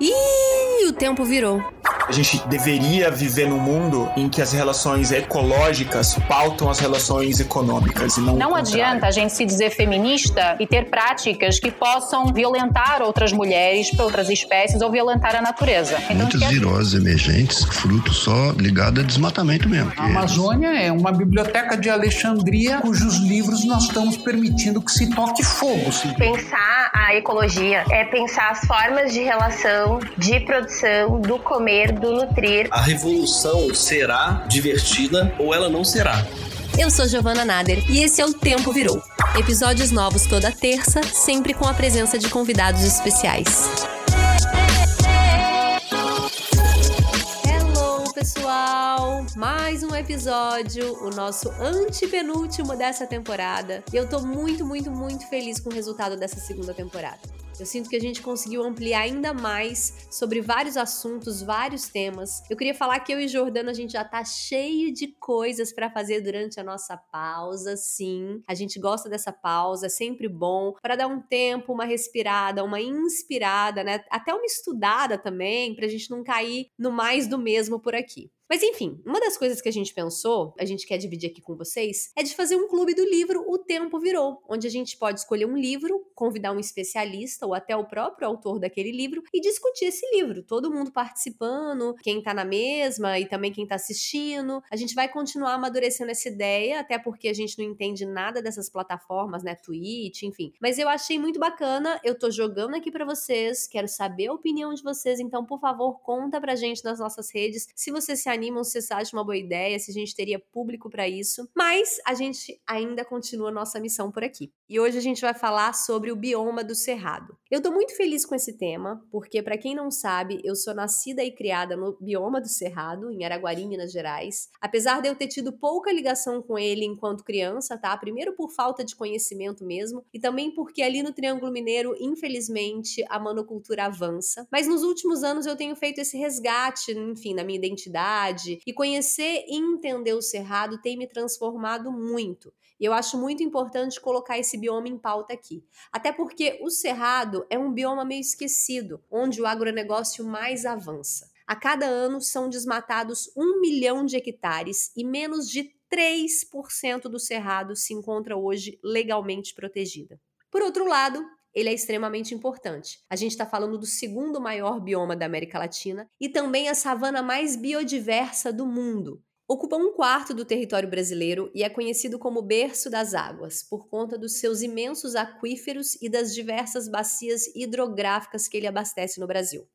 Ih, o tempo virou. A gente deveria viver num mundo em que as relações ecológicas pautam as relações econômicas e não Não adianta a gente se dizer feminista e ter práticas que possam violentar outras mulheres, outras espécies ou violentar a natureza. Então, Muitas viroses emergentes, fruto só ligado a desmatamento mesmo. A Amazônia é uma biblioteca de Alexandria cujos livros nós estamos permitindo que se toque fogo. Sim. Pensar a ecologia é pensar as formas de relação, de produção, do comer, do nutrir. A revolução será divertida ou ela não será. Eu sou Giovana Nader e esse é o Tempo Virou. Episódios novos toda terça, sempre com a presença de convidados especiais. Pessoal! Mais um episódio, o nosso antepenúltimo dessa temporada. E eu tô muito, muito, muito feliz com o resultado dessa segunda temporada. Eu sinto que a gente conseguiu ampliar ainda mais sobre vários assuntos, vários temas. Eu queria falar que eu e Jordano a gente já tá cheio de coisas para fazer durante a nossa pausa, sim. A gente gosta dessa pausa, é sempre bom para dar um tempo, uma respirada, uma inspirada, né? Até uma estudada também, pra gente não cair no mais do mesmo por aqui. Mas enfim, uma das coisas que a gente pensou, a gente quer dividir aqui com vocês, é de fazer um clube do livro O Tempo Virou, onde a gente pode escolher um livro, convidar um especialista ou até o próprio autor daquele livro e discutir esse livro. Todo mundo participando, quem tá na mesma e também quem tá assistindo. A gente vai continuar amadurecendo essa ideia, até porque a gente não entende nada dessas plataformas, né? Twitch, enfim. Mas eu achei muito bacana, eu tô jogando aqui para vocês, quero saber a opinião de vocês, então por favor, conta pra gente nas nossas redes se você se animam se você acha uma boa ideia, se a gente teria público para isso. Mas a gente ainda continua nossa missão por aqui. E hoje a gente vai falar sobre o bioma do Cerrado. Eu tô muito feliz com esse tema, porque para quem não sabe, eu sou nascida e criada no bioma do Cerrado, em Araguari, Minas Gerais. Apesar de eu ter tido pouca ligação com ele enquanto criança, tá? Primeiro por falta de conhecimento mesmo, e também porque ali no Triângulo Mineiro, infelizmente, a monocultura avança. Mas nos últimos anos eu tenho feito esse resgate, enfim, na minha identidade cidade. E conhecer e entender o Cerrado tem me transformado muito. E eu acho muito importante colocar esse bioma em pauta aqui. Até porque o Cerrado é um bioma meio esquecido, onde o agronegócio mais avança. A cada ano são desmatados um milhão de hectares e menos de 3% do cerrado se encontra hoje legalmente protegida. Por outro lado, ele é extremamente importante. A gente está falando do segundo maior bioma da América Latina e também a savana mais biodiversa do mundo. Ocupa um quarto do território brasileiro e é conhecido como berço das águas, por conta dos seus imensos aquíferos e das diversas bacias hidrográficas que ele abastece no Brasil.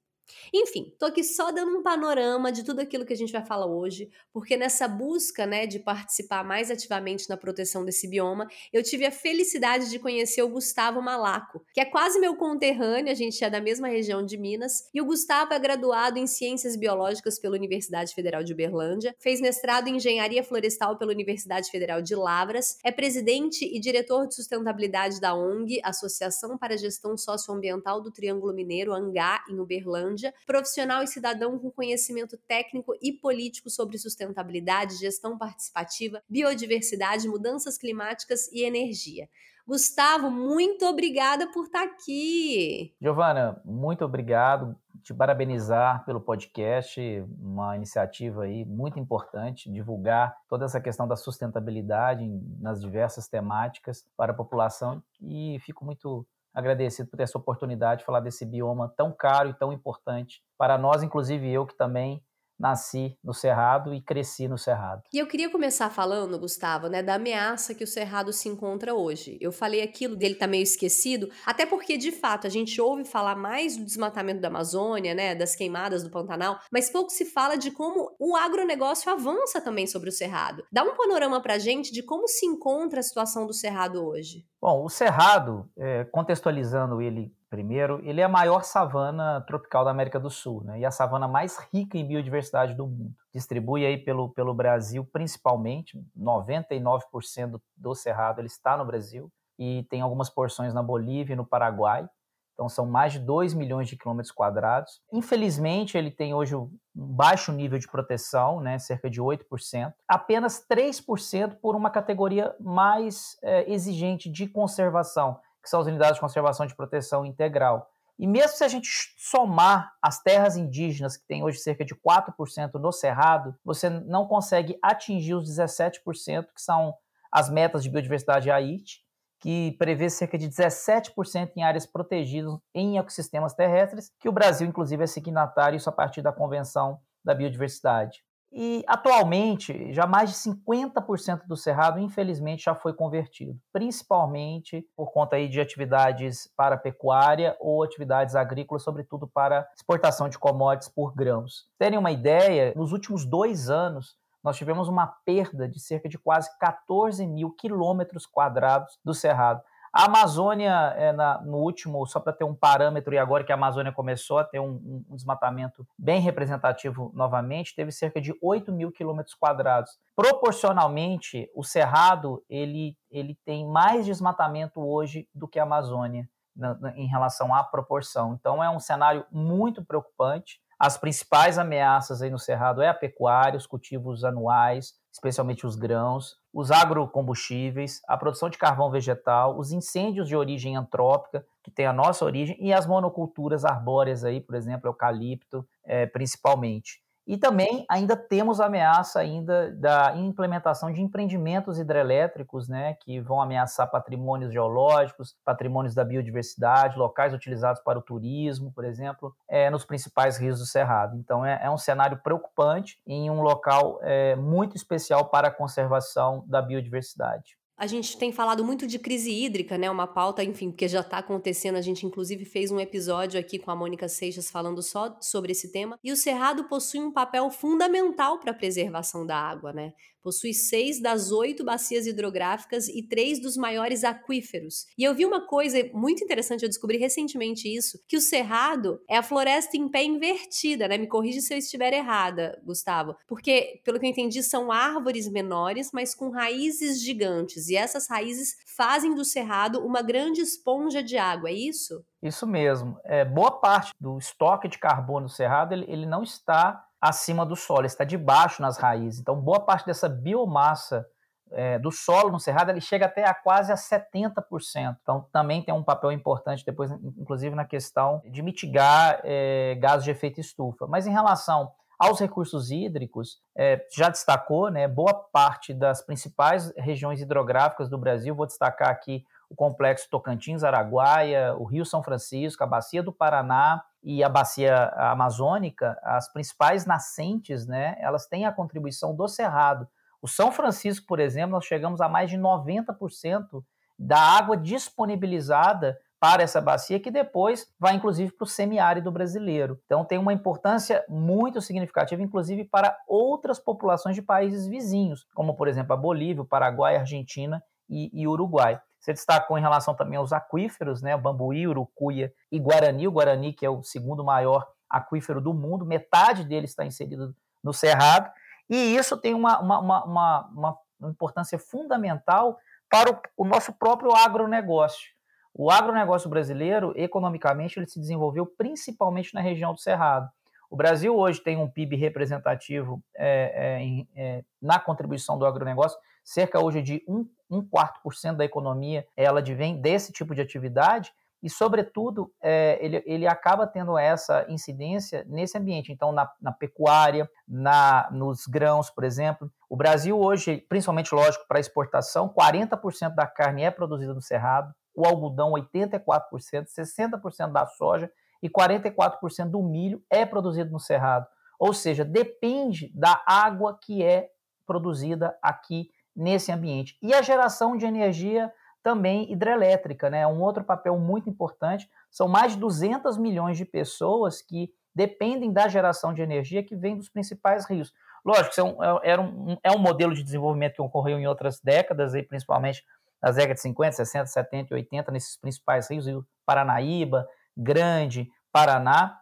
Enfim, tô aqui só dando um panorama de tudo aquilo que a gente vai falar hoje, porque nessa busca, né, de participar mais ativamente na proteção desse bioma, eu tive a felicidade de conhecer o Gustavo Malaco, que é quase meu conterrâneo, a gente é da mesma região de Minas, e o Gustavo é graduado em Ciências Biológicas pela Universidade Federal de Uberlândia, fez mestrado em Engenharia Florestal pela Universidade Federal de Lavras, é presidente e diretor de sustentabilidade da ONG, Associação para a Gestão Socioambiental do Triângulo Mineiro, ANGá, em Uberlândia, profissional e cidadão com conhecimento técnico e político sobre sustentabilidade, gestão participativa, biodiversidade, mudanças climáticas e energia. Gustavo, muito obrigada por estar aqui. Giovana, muito obrigado. Te parabenizar pelo podcast, uma iniciativa aí muito importante, divulgar toda essa questão da sustentabilidade nas diversas temáticas para a população e fico muito agradecido por ter essa oportunidade de falar desse bioma tão caro e tão importante para nós, inclusive eu que também nasci no Cerrado e cresci no Cerrado. E eu queria começar falando, Gustavo, né, da ameaça que o Cerrado se encontra hoje. Eu falei aquilo dele tá meio esquecido, até porque de fato a gente ouve falar mais do desmatamento da Amazônia, né, das queimadas do Pantanal, mas pouco se fala de como o agronegócio avança também sobre o Cerrado. Dá um panorama pra gente de como se encontra a situação do Cerrado hoje. Bom, o Cerrado, é, contextualizando ele primeiro, ele é a maior savana tropical da América do Sul, né? E a savana mais rica em biodiversidade do mundo. Distribui aí pelo, pelo Brasil, principalmente, 99% do, do cerrado ele está no Brasil e tem algumas porções na Bolívia e no Paraguai. Então são mais de 2 milhões de quilômetros quadrados. Infelizmente, ele tem hoje um baixo nível de proteção, né, cerca de 8%. Apenas 3% por uma categoria mais é, exigente de conservação, que são as unidades de conservação de proteção integral. E mesmo se a gente somar as terras indígenas, que tem hoje cerca de 4% no Cerrado, você não consegue atingir os 17%, que são as metas de biodiversidade AIT, que prevê cerca de 17% em áreas protegidas em ecossistemas terrestres, que o Brasil, inclusive, é signatário isso a partir da Convenção da Biodiversidade. E atualmente, já mais de 50% do cerrado, infelizmente, já foi convertido, principalmente por conta aí de atividades para pecuária ou atividades agrícolas, sobretudo para exportação de commodities por grãos. Terem uma ideia, nos últimos dois anos, nós tivemos uma perda de cerca de quase 14 mil quilômetros quadrados do cerrado. A Amazônia, é na, no último, só para ter um parâmetro, e agora que a Amazônia começou a ter um, um desmatamento bem representativo novamente, teve cerca de 8 mil quilômetros quadrados. Proporcionalmente, o Cerrado ele, ele tem mais desmatamento hoje do que a Amazônia na, na, em relação à proporção. Então, é um cenário muito preocupante. As principais ameaças aí no Cerrado é a pecuária, os cultivos anuais, especialmente os grãos, os agrocombustíveis, a produção de carvão vegetal, os incêndios de origem antrópica, que tem a nossa origem, e as monoculturas arbóreas aí, por exemplo, eucalipto, é, principalmente. E também ainda temos a ameaça ainda da implementação de empreendimentos hidrelétricos, né, que vão ameaçar patrimônios geológicos, patrimônios da biodiversidade, locais utilizados para o turismo, por exemplo, é, nos principais rios do Cerrado. Então é, é um cenário preocupante em um local é, muito especial para a conservação da biodiversidade. A gente tem falado muito de crise hídrica, né? Uma pauta, enfim, que já está acontecendo. A gente, inclusive, fez um episódio aqui com a Mônica Seixas falando só sobre esse tema. E o Cerrado possui um papel fundamental para a preservação da água, né? Possui seis das oito bacias hidrográficas e três dos maiores aquíferos. E eu vi uma coisa muito interessante, eu descobri recentemente isso, que o Cerrado é a floresta em pé invertida, né? Me corrige se eu estiver errada, Gustavo. Porque, pelo que eu entendi, são árvores menores, mas com raízes gigantes. E essas raízes fazem do Cerrado uma grande esponja de água, é isso? Isso mesmo. É, boa parte do estoque de carbono do Cerrado, ele, ele não está acima do solo, está debaixo nas raízes. Então, boa parte dessa biomassa é, do solo no cerrado ele chega até a quase a 70%. Então, também tem um papel importante depois, inclusive na questão de mitigar é, gases de efeito estufa. Mas em relação aos recursos hídricos, é, já destacou, né, boa parte das principais regiões hidrográficas do Brasil, vou destacar aqui o complexo Tocantins-Araguaia, o Rio São Francisco, a Bacia do Paraná, e a bacia amazônica, as principais nascentes, né, elas têm a contribuição do cerrado. O São Francisco, por exemplo, nós chegamos a mais de 90% da água disponibilizada para essa bacia, que depois vai inclusive para o semiárido brasileiro. Então tem uma importância muito significativa, inclusive para outras populações de países vizinhos, como por exemplo a Bolívia, o Paraguai, a Argentina e, e Uruguai. Você destacou em relação também aos aquíferos, né? Bambuí, Urucuia e Guarani. O Guarani, que é o segundo maior aquífero do mundo, metade dele está inserido no Cerrado. E isso tem uma, uma, uma, uma, uma importância fundamental para o, o nosso próprio agronegócio. O agronegócio brasileiro, economicamente, ele se desenvolveu principalmente na região do Cerrado. O Brasil hoje tem um PIB representativo é, é, é, na contribuição do agronegócio, cerca hoje de um um quarto por cento da economia ela advém desse tipo de atividade e, sobretudo, é, ele, ele acaba tendo essa incidência nesse ambiente. Então, na, na pecuária, na, nos grãos, por exemplo. O Brasil hoje, principalmente, lógico, para exportação, 40% da carne é produzida no Cerrado, o algodão 84%, 60% da soja e 44% do milho é produzido no Cerrado. Ou seja, depende da água que é produzida aqui nesse ambiente. E a geração de energia também hidrelétrica, né? Um outro papel muito importante. São mais de 200 milhões de pessoas que dependem da geração de energia que vem dos principais rios. Lógico, é um, é, um, é um modelo de desenvolvimento que ocorreu em outras décadas, aí, principalmente nas décadas de 50, 60, 70 e 80, nesses principais rios, Rio Paranaíba, Grande, Paraná,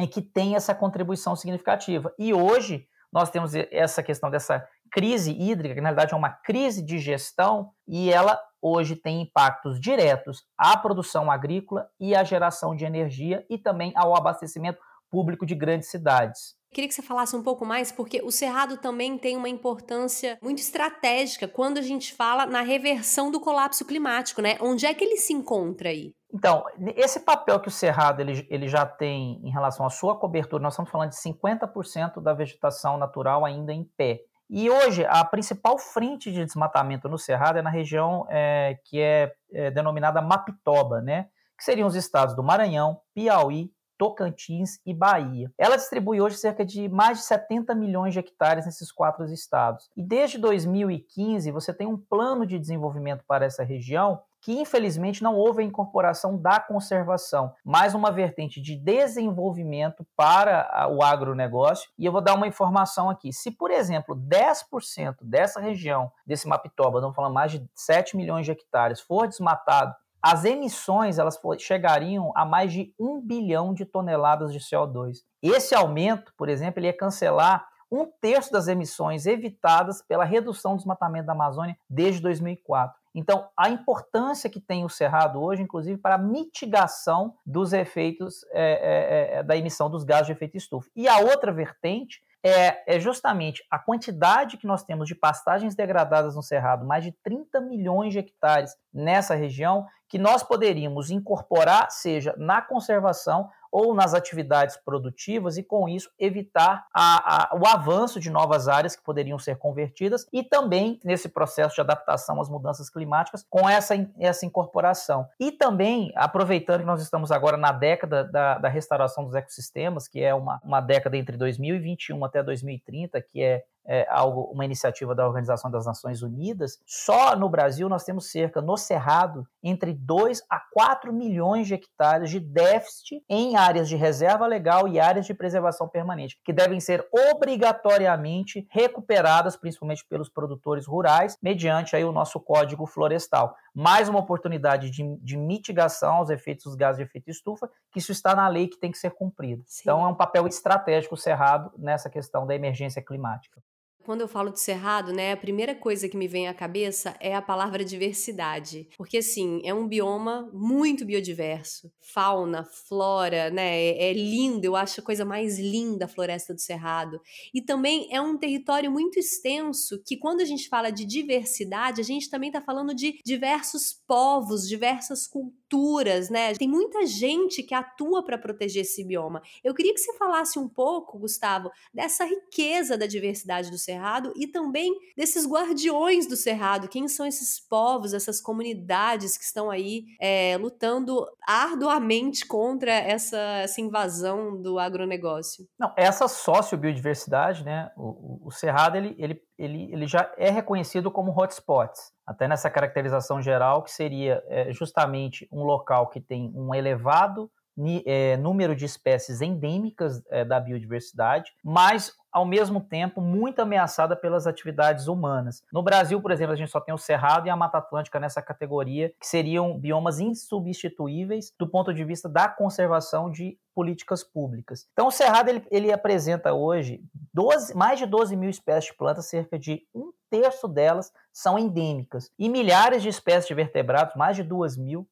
e que tem essa contribuição significativa. E hoje nós temos essa questão dessa crise hídrica, que na verdade é uma crise de gestão, e ela hoje tem impactos diretos à produção agrícola e à geração de energia e também ao abastecimento público de grandes cidades. Queria que você falasse um pouco mais, porque o Cerrado também tem uma importância muito estratégica quando a gente fala na reversão do colapso climático, né? Onde é que ele se encontra aí? Então, esse papel que o Cerrado ele, ele já tem em relação à sua cobertura, nós estamos falando de 50% da vegetação natural ainda em pé. E hoje, a principal frente de desmatamento no Cerrado é na região é, que é, é, denominada Mapitoba, né? que seriam os estados do Maranhão, Piauí, Tocantins e Bahia. Ela distribui hoje cerca de mais de 70 milhões de hectares nesses quatro estados. E desde 2015, você tem um plano de desenvolvimento para essa região que infelizmente não houve a incorporação da conservação, mais uma vertente de desenvolvimento para o agronegócio. E eu vou dar uma informação aqui. Se, por exemplo, 10% dessa região, desse Mapitoba, estamos falando mais de 7 milhões de hectares, for desmatado, as emissões elas chegariam a mais de 1 bilhão de toneladas de CO2. Esse aumento, por exemplo, ele ia cancelar um terço das emissões evitadas pela redução do desmatamento da Amazônia desde 2004. Então, a importância que tem o Cerrado hoje, inclusive, para a mitigação dos efeitos é, é, é, da emissão dos gases de efeito estufa. E a outra vertente é, é, justamente a quantidade que nós temos de pastagens degradadas no Cerrado, mais de 30 milhões de hectares nessa região, que nós poderíamos incorporar, seja na conservação ou nas atividades produtivas e, com isso, evitar a, a, o avanço de novas áreas que poderiam ser convertidas e também nesse processo de adaptação às mudanças climáticas com essa, essa incorporação. E também, aproveitando que nós estamos agora na década da, da restauração dos ecossistemas, que é uma, uma década entre 2021 até 2030, que é é, algo, uma iniciativa da Organização das Nações Unidas, só no Brasil nós temos cerca, no Cerrado, entre 2 a 4 milhões de hectares de déficit em áreas de reserva legal e áreas de preservação permanente, que devem ser obrigatoriamente recuperadas, principalmente pelos produtores rurais, mediante aí o nosso Código Florestal. Mais uma oportunidade de, de mitigação aos efeitos dos gases de efeito estufa, que isso está na lei que tem que ser cumprido. Sim. Então é um papel estratégico o Cerrado nessa questão da emergência climática. Quando eu falo de cerrado, né, a primeira coisa que me vem à cabeça é a palavra diversidade, porque assim é um bioma muito biodiverso, fauna, flora, né, é, é lindo. Eu acho a coisa mais linda a floresta do cerrado e também é um território muito extenso que quando a gente fala de diversidade, a gente também está falando de diversos povos, diversas culturas, né? Tem muita gente que atua para proteger esse bioma. Eu queria que você falasse um pouco, Gustavo, dessa riqueza da diversidade do cerrado Cerrado e também desses guardiões do Cerrado. Quem são esses povos, essas comunidades que estão aí é, lutando arduamente contra essa, essa invasão do agronegócio? Não, essa sociobiodiversidade, né? O, o Cerrado ele, ele, ele, ele já é reconhecido como hotspots até nessa caracterização geral, que seria é, justamente um local que tem um elevado é, número de espécies endêmicas é, da biodiversidade, mas ao mesmo tempo muito ameaçada pelas atividades humanas. No Brasil, por exemplo, a gente só tem o Cerrado e a Mata Atlântica nessa categoria, que seriam biomas insubstituíveis do ponto de vista da conservação de políticas públicas. Então, o Cerrado ele, ele apresenta hoje 12, mais de 12 mil espécies de plantas, cerca de um terço delas são endêmicas, e milhares de espécies de vertebrados, mais de 2 mil,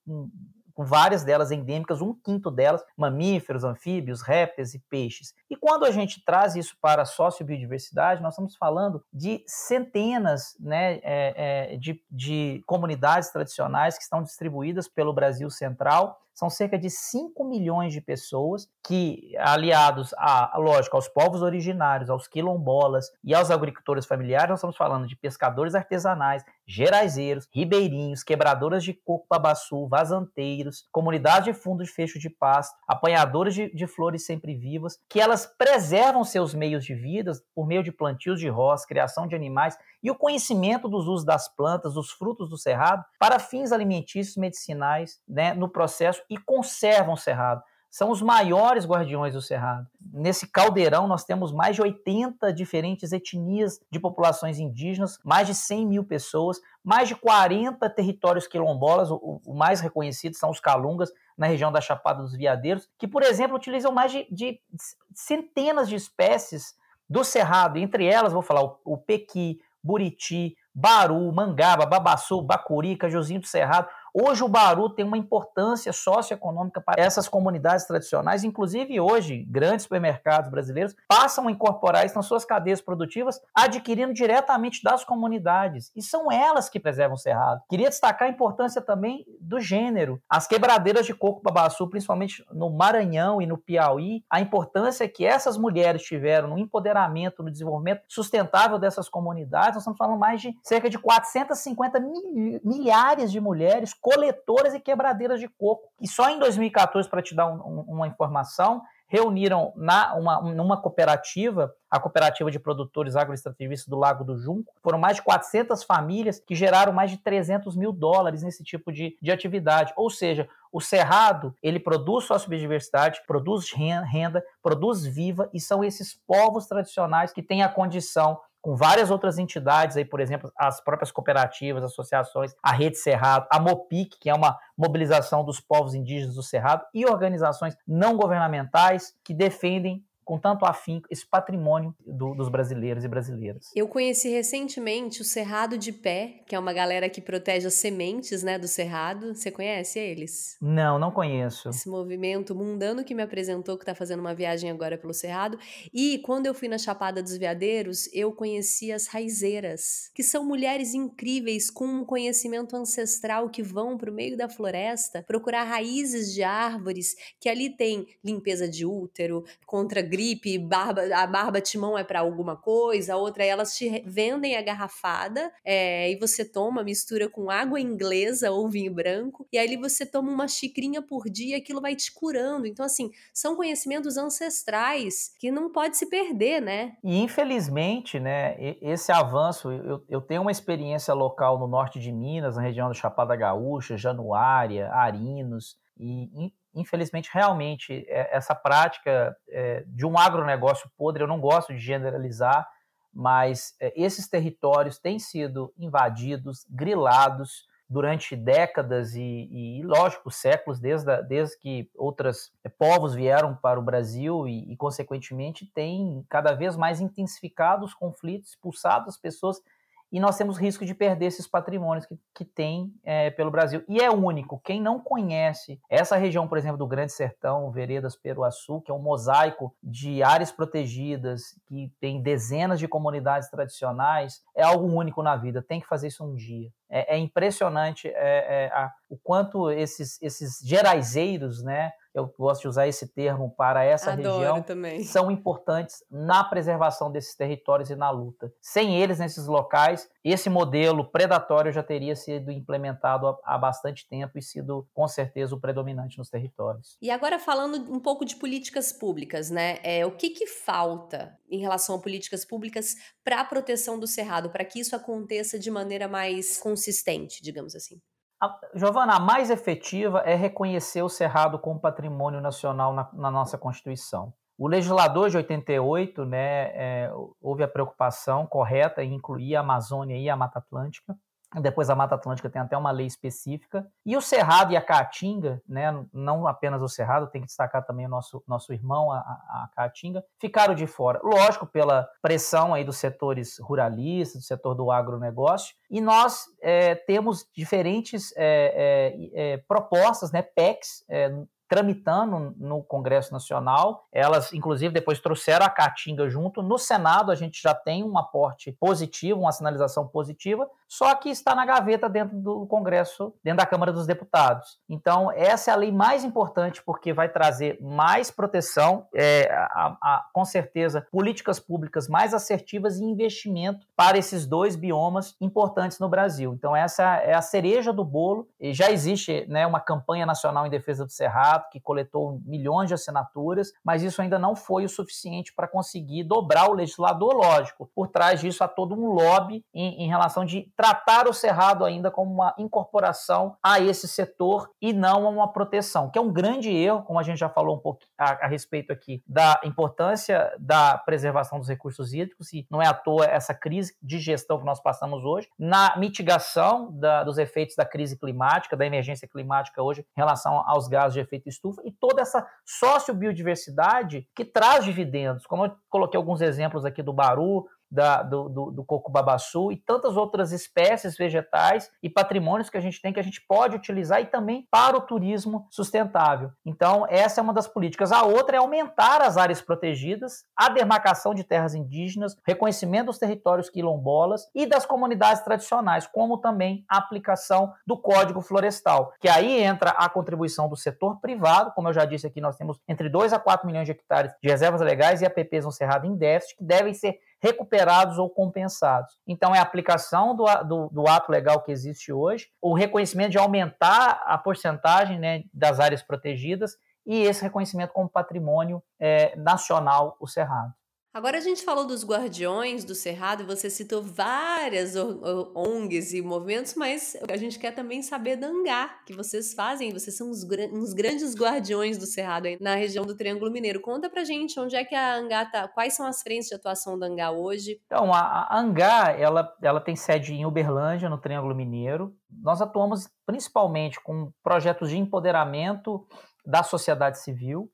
com várias delas endêmicas, um quinto delas mamíferos, anfíbios, répteis e peixes. E quando a gente traz isso para a sociobiodiversidade, nós estamos falando de centenas né, é, é, de, de comunidades tradicionais que estão distribuídas pelo Brasil Central são cerca de 5 milhões de pessoas que, aliados, a, lógico, aos povos originários, aos quilombolas e aos agricultores familiares, nós estamos falando de pescadores artesanais, geraizeiros, ribeirinhos, quebradoras de coco babaçu, vazanteiros, comunidades de fundo de fecho de pasto, apanhadores de, de flores sempre vivas, que elas preservam seus meios de vida por meio de plantios de roça, criação de animais e o conhecimento dos usos das plantas, dos frutos do cerrado, para fins alimentícios medicinais né, no processo e conservam o cerrado. São os maiores guardiões do cerrado. Nesse caldeirão, nós temos mais de 80 diferentes etnias de populações indígenas, mais de 100 mil pessoas, mais de 40 territórios quilombolas. O, o mais reconhecido são os calungas, na região da Chapada dos Veadeiros, que, por exemplo, utilizam mais de, de centenas de espécies do cerrado. Entre elas, vou falar o, o pequi, buriti, baru, mangaba, babaçu, bacuri, cajuzinho do cerrado, Hoje o Baru tem uma importância socioeconômica para essas comunidades tradicionais, inclusive hoje grandes supermercados brasileiros passam a incorporar isso nas suas cadeias produtivas, adquirindo diretamente das comunidades. E são elas que preservam o cerrado. Queria destacar a importância também do gênero. As quebradeiras de coco babaçu, principalmente no Maranhão e no Piauí, a importância que essas mulheres tiveram no empoderamento, no desenvolvimento sustentável dessas comunidades, nós estamos falando mais de cerca de 450 milhares de mulheres coletoras e quebradeiras de coco. E só em 2014, para te dar um, um, uma informação, reuniram na, uma, numa cooperativa, a Cooperativa de Produtores Agroextrativistas do Lago do Junco, foram mais de 400 famílias que geraram mais de 300 mil dólares nesse tipo de, de atividade. Ou seja, o Cerrado, ele produz biodiversidade, produz renda, produz viva, e são esses povos tradicionais que têm a condição com várias outras entidades, aí, por exemplo, as próprias cooperativas, associações, a Rede Cerrado, a MOPIC, que é uma mobilização dos povos indígenas do Cerrado, e organizações não governamentais que defendem com tanto afinco esse patrimônio do, dos brasileiros e brasileiras. Eu conheci recentemente o Cerrado de Pé, que é uma galera que protege as sementes né, do Cerrado. Você conhece eles? Não, não conheço. Esse movimento mundano que me apresentou, que está fazendo uma viagem agora pelo Cerrado. E quando eu fui na Chapada dos Veadeiros, eu conheci as raizeiras, que são mulheres incríveis com um conhecimento ancestral que vão para o meio da floresta procurar raízes de árvores, que ali tem limpeza de útero, contra gripe, barba, a barba timão é para alguma coisa, a outra elas te vendem a garrafada é, e você toma, mistura com água inglesa ou vinho branco, e aí você toma uma xicrinha por dia, aquilo vai te curando. Então, assim, são conhecimentos ancestrais que não pode se perder, né? E infelizmente, né, esse avanço, eu, eu tenho uma experiência local no norte de Minas, na região do Chapada Gaúcha, Januária, Arinos, e infelizmente, realmente, é, essa prática é, de um agronegócio podre, eu não gosto de generalizar, mas é, esses territórios têm sido invadidos, grilados durante décadas e, e lógico, séculos, desde, a, desde que outros povos vieram para o Brasil e, e, consequentemente, tem cada vez mais intensificado os conflitos, expulsado as pessoas e nós temos risco de perder esses patrimônios que, que tem é, pelo Brasil. E é único. Quem não conhece essa região, por exemplo, do Grande Sertão, Veredas Peruaçu, que é um mosaico de áreas protegidas, que tem dezenas de comunidades tradicionais, é algo único na vida. Tem que fazer isso um dia. É, é impressionante é, é a, o quanto esses, esses geraizeiros, né, eu gosto de usar esse termo para essa Adoro região, também. são importantes na preservação desses territórios e na luta. Sem eles, nesses locais, esse modelo predatório já teria sido implementado há bastante tempo e sido, com certeza, o predominante nos territórios. E agora, falando um pouco de políticas públicas, né? É, o que, que falta em relação a políticas públicas para a proteção do cerrado, para que isso aconteça de maneira mais consistente, digamos assim? A, Giovana, a mais efetiva é reconhecer o Cerrado como patrimônio nacional na, na nossa Constituição. O legislador de 88 né, é, houve a preocupação correta em incluir a Amazônia e a Mata Atlântica, depois a Mata Atlântica tem até uma lei específica. E o Cerrado e a Caatinga, né, não apenas o Cerrado, tem que destacar também o nosso, nosso irmão, a, a Caatinga, ficaram de fora. Lógico, pela pressão aí dos setores ruralistas, do setor do agronegócio. E nós é, temos diferentes é, é, propostas, né, PECs, tramitando no Congresso Nacional. Elas, inclusive, depois trouxeram a Caatinga junto. No Senado, a gente já tem um aporte positivo, uma sinalização positiva, só que está na gaveta dentro do Congresso, dentro da Câmara dos Deputados. Então, essa é a lei mais importante, porque vai trazer mais proteção, é, a, a, com certeza, políticas públicas mais assertivas e investimento para esses dois biomas importantes no Brasil. Então, essa é a cereja do bolo. E já existe né, uma campanha nacional em defesa do Cerrado, que coletou milhões de assinaturas, mas isso ainda não foi o suficiente para conseguir dobrar o legislador, lógico. Por trás disso, há todo um lobby em, em relação de tratar o Cerrado ainda como uma incorporação a esse setor e não a uma proteção, que é um grande erro, como a gente já falou um pouco a, a respeito aqui, da importância da preservação dos recursos hídricos, e não é à toa essa crise de gestão que nós passamos hoje, na mitigação da, dos efeitos da crise climática, da emergência climática hoje, em relação aos gases de efeito estufa, e toda essa sociobiodiversidade que traz dividendos, como eu coloquei alguns exemplos aqui do Baru, da, do, do, do coco babaçu e tantas outras espécies vegetais e patrimônios que a gente tem que a gente pode utilizar e também para o turismo sustentável. Então, essa é uma das políticas. A outra é aumentar as áreas protegidas, a demarcação de terras indígenas, reconhecimento dos territórios quilombolas e das comunidades tradicionais, como também a aplicação do Código Florestal, que aí entra a contribuição do setor privado, como eu já disse aqui, nós temos entre 2 a 4 milhões de hectares de reservas legais e APPs no Cerrado em déficit, que devem ser recuperados ou compensados. Então, é a aplicação do, do, do, ato legal que existe hoje, o reconhecimento de aumentar a porcentagem né, das áreas protegidas e esse reconhecimento como patrimônio é, nacional, o Cerrado. Agora a gente falou dos guardiões do Cerrado, você citou várias ONGs e movimentos, mas a gente quer também saber da Angá, que vocês fazem, vocês são uns, uns grandes guardiões do Cerrado aí, na região do Triângulo Mineiro. Conta pra gente onde é que a Angá tá, quais são as frentes de atuação da Angá hoje? Então, a, a Angá, ela, ela tem sede em Uberlândia, no Triângulo Mineiro. Nós atuamos principalmente com projetos de empoderamento da sociedade civil,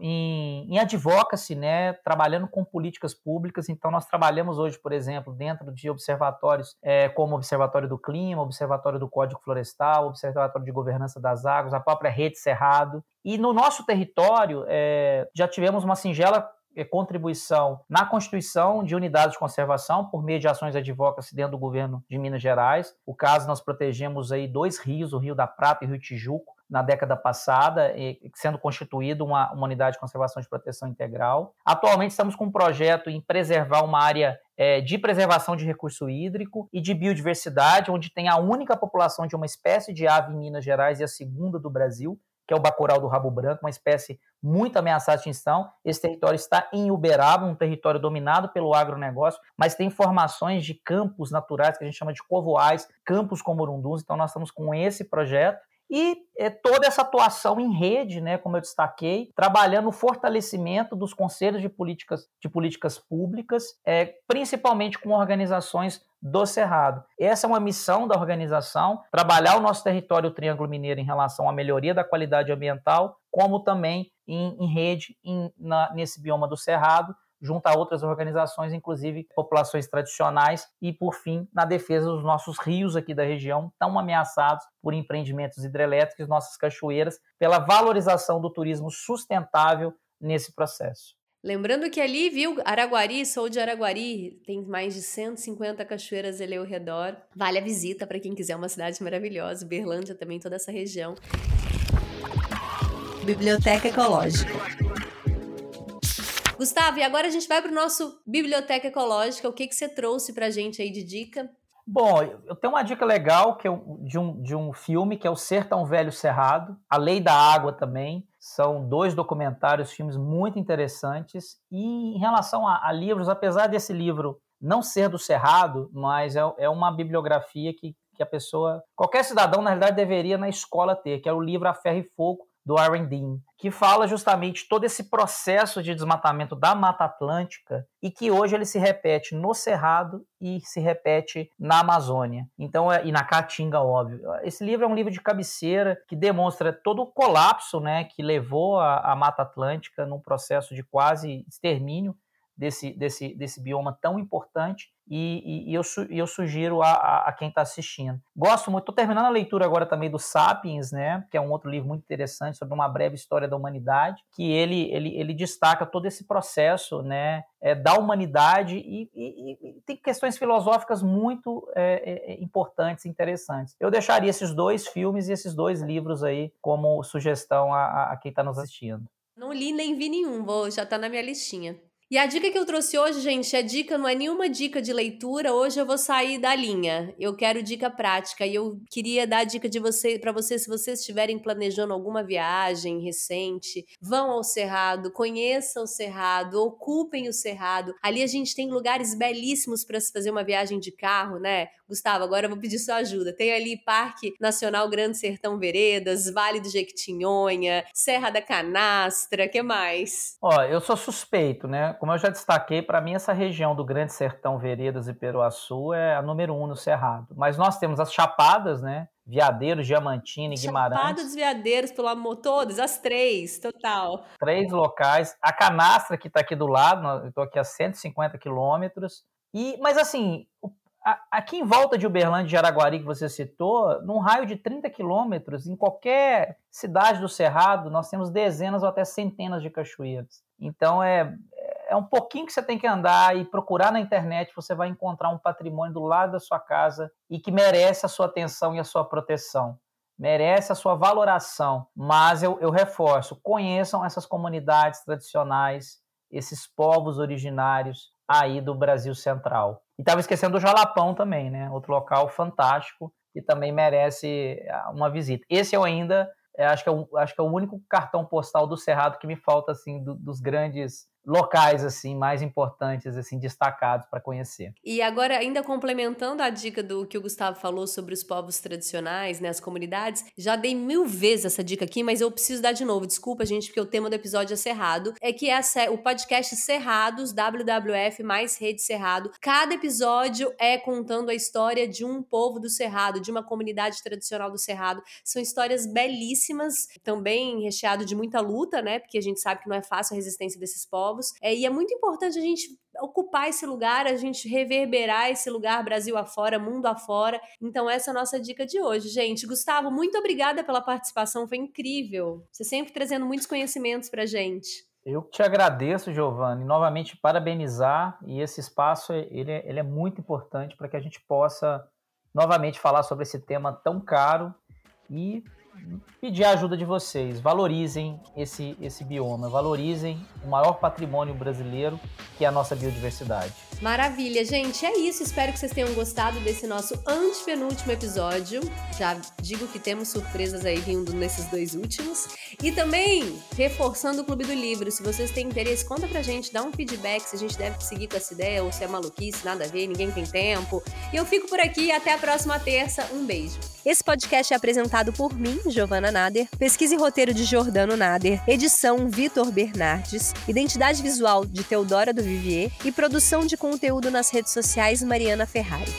em, em advocacy, né, trabalhando com políticas públicas. Então, nós trabalhamos hoje, por exemplo, dentro de observatórios é, como o Observatório do Clima, Observatório do Código Florestal, Observatório de Governança das Águas, a própria Rede Cerrado. E no nosso território, é, já tivemos uma singela é, contribuição na constituição de unidades de conservação por meio de ações advocacy dentro do governo de Minas Gerais. O caso nós protegemos aí dois rios, o Rio da Prata e o Rio Tijuco, na década passada, sendo constituído uma, uma, unidade de conservação de proteção integral. Atualmente estamos com um projeto em preservar uma área é, de preservação de recurso hídrico e de biodiversidade, onde tem a única população de uma espécie de ave em Minas Gerais e a segunda do Brasil, que é o bacoral do rabo branco, uma espécie muito ameaçada de extinção. Esse território está em Uberaba, um território dominado pelo agronegócio, mas tem formações de campos naturais que a gente chama de covoais, campos com morunduns. Então nós estamos com esse projeto e é, toda essa atuação em rede, né, como eu destaquei, trabalhando o fortalecimento dos conselhos de políticas, de políticas públicas, é, principalmente com organizações do Cerrado. Essa é uma missão da organização, trabalhar o nosso território o Triângulo Mineiro em relação à melhoria da qualidade ambiental, como também em, em rede em, na, nesse bioma do Cerrado, junto a outras organizações, inclusive populações tradicionais, e, por fim, na defesa dos nossos rios aqui da região, tão ameaçados por empreendimentos hidrelétricos, nossas cachoeiras, pela valorização do turismo sustentável nesse processo. Lembrando que ali, viu, Araguari, sou de Araguari, tem mais de 150 cachoeiras ali ao redor. Vale a visita para quem quiser, uma cidade maravilhosa. Berlândia também, toda essa região. Biblioteca Ecológica. Gustavo, e agora a gente vai para o nosso Biblioteca Ecológica. O que, que você trouxe para a gente aí de dica? Bom, eu tenho uma dica legal que é de, um, de um filme que é O Ser Tão Velho Cerrado, A Lei da Água também. São dois documentários, filmes muito interessantes. E em relação a, a livros, apesar desse livro não ser do Cerrado, mas é, é uma bibliografia que, que a pessoa, qualquer cidadão, na realidade, deveria na escola ter, que é o livro A Ferro e Fogo, do Aaron Dean, que fala justamente todo esse processo de desmatamento da Mata Atlântica e que hoje ele se repete no Cerrado e se repete na Amazônia. Então, é, e na Caatinga, óbvio. Esse livro é um livro de cabeceira que demonstra todo o colapso né, que levou a, a Mata Atlântica num processo de quase extermínio desse, desse, desse bioma tão importante e, e, e eu, su, eu sugiro a, a, a quem está assistindo. Gosto muito, estou terminando a leitura agora também do Sapiens, né, que é um outro livro muito interessante sobre uma breve história da humanidade, que ele, ele, ele destaca todo esse processo né, é, da humanidade e, e, e, tem questões filosóficas muito é, é, importantes, interessantes. Eu deixaria esses dois filmes e esses dois livros aí como sugestão a, a quem está nos assistindo. Não li nem vi nenhum, vou, já está na minha listinha. E a dica que eu trouxe hoje, gente, a dica não é nenhuma dica de leitura. Hoje eu vou sair da linha. Eu quero dica prática e eu queria dar a dica de você para vocês se vocês estiverem planejando alguma viagem recente, vão ao Cerrado, conheçam o Cerrado, ocupem o Cerrado. Ali a gente tem lugares belíssimos para se fazer uma viagem de carro, né? Gustavo, agora eu vou pedir sua ajuda. Tem ali Parque Nacional Grande Sertão Veredas, Vale do Jequitinhonha, Serra da Canastra, que mais? Ó, eu sou suspeito, né? Como eu já destaquei, para mim essa região do Grande Sertão Veredas e Peruaçu é a número um no Cerrado. Mas nós temos as Chapadas, né? Veadeiros, Diamantino e Guimarães. Chapada dos Veadeiros, pelo amor, todas, as três, total. Três locais. A Canastra, que está aqui do lado, eu estou aqui a 150 quilômetros E, mas assim, aqui em volta de Uberlândia e Araguari, que você citou, num raio de 30 quilômetros, em qualquer cidade do Cerrado, nós temos dezenas ou até centenas de cachoeiras. Então é, é um pouquinho que você tem que andar e procurar na internet, você vai encontrar um patrimônio do lado da sua casa e que merece a sua atenção e a sua proteção. Merece a sua valoração, mas eu, eu reforço: conheçam essas comunidades tradicionais, esses povos originários aí do Brasil Central. E estava esquecendo do Jalapão também, né? Outro local fantástico que também merece ah, uma visita. Esse eu ainda é, acho, que é o, acho que é o único cartão postal do Cerrado que me falta assim do, dos grandes locais assim mais importantes assim destacados para conhecer. E agora ainda complementando a dica do que o Gustavo falou sobre os povos tradicionais, né, as comunidades, já dei mil vezes essa dica aqui, mas eu preciso dar de novo. Desculpa, gente, porque o tema do episódio é Cerrado. É que é o podcast Cerrados WWF mais Rede Cerrado. Cada episódio é contando a história de um povo do Cerrado, de uma comunidade tradicional do Cerrado. São histórias belíssimas, também recheado de muita luta, né? Porque a gente sabe que não é fácil a resistência desses povos É, e é muito importante a gente ocupar esse lugar, a gente reverberar esse lugar Brasil afora, mundo afora. Então, essa é a nossa dica de hoje, gente. Gustavo, muito obrigada pela participação, foi incrível. Você sempre trazendo muitos conhecimentos pra gente. Eu te agradeço, Giovanni, novamente parabenizar e esse espaço ele é, ele é muito importante para que a gente possa novamente falar sobre esse tema tão caro e pedir a ajuda de vocês. Valorizem esse, esse bioma, valorizem o maior patrimônio brasileiro, que é a nossa biodiversidade. Maravilha, gente. É isso. Espero que vocês tenham gostado desse nosso antepenúltimo episódio. Já digo que temos surpresas aí vindo nesses dois últimos. E também, reforçando o Clube do Livro, se vocês têm interesse, conta pra gente, dá um feedback se a gente deve seguir com essa ideia ou se é maluquice, nada a ver, ninguém tem tempo. E eu fico por aqui. Até a próxima terça. Um beijo. Esse podcast é apresentado por mim, Giovana Nader, pesquisa e roteiro de Jordano Nader, edição Vitor Bernardes, identidade visual de Teodora do Vivier e produção de conteúdo nas redes sociais Mariana Ferrari.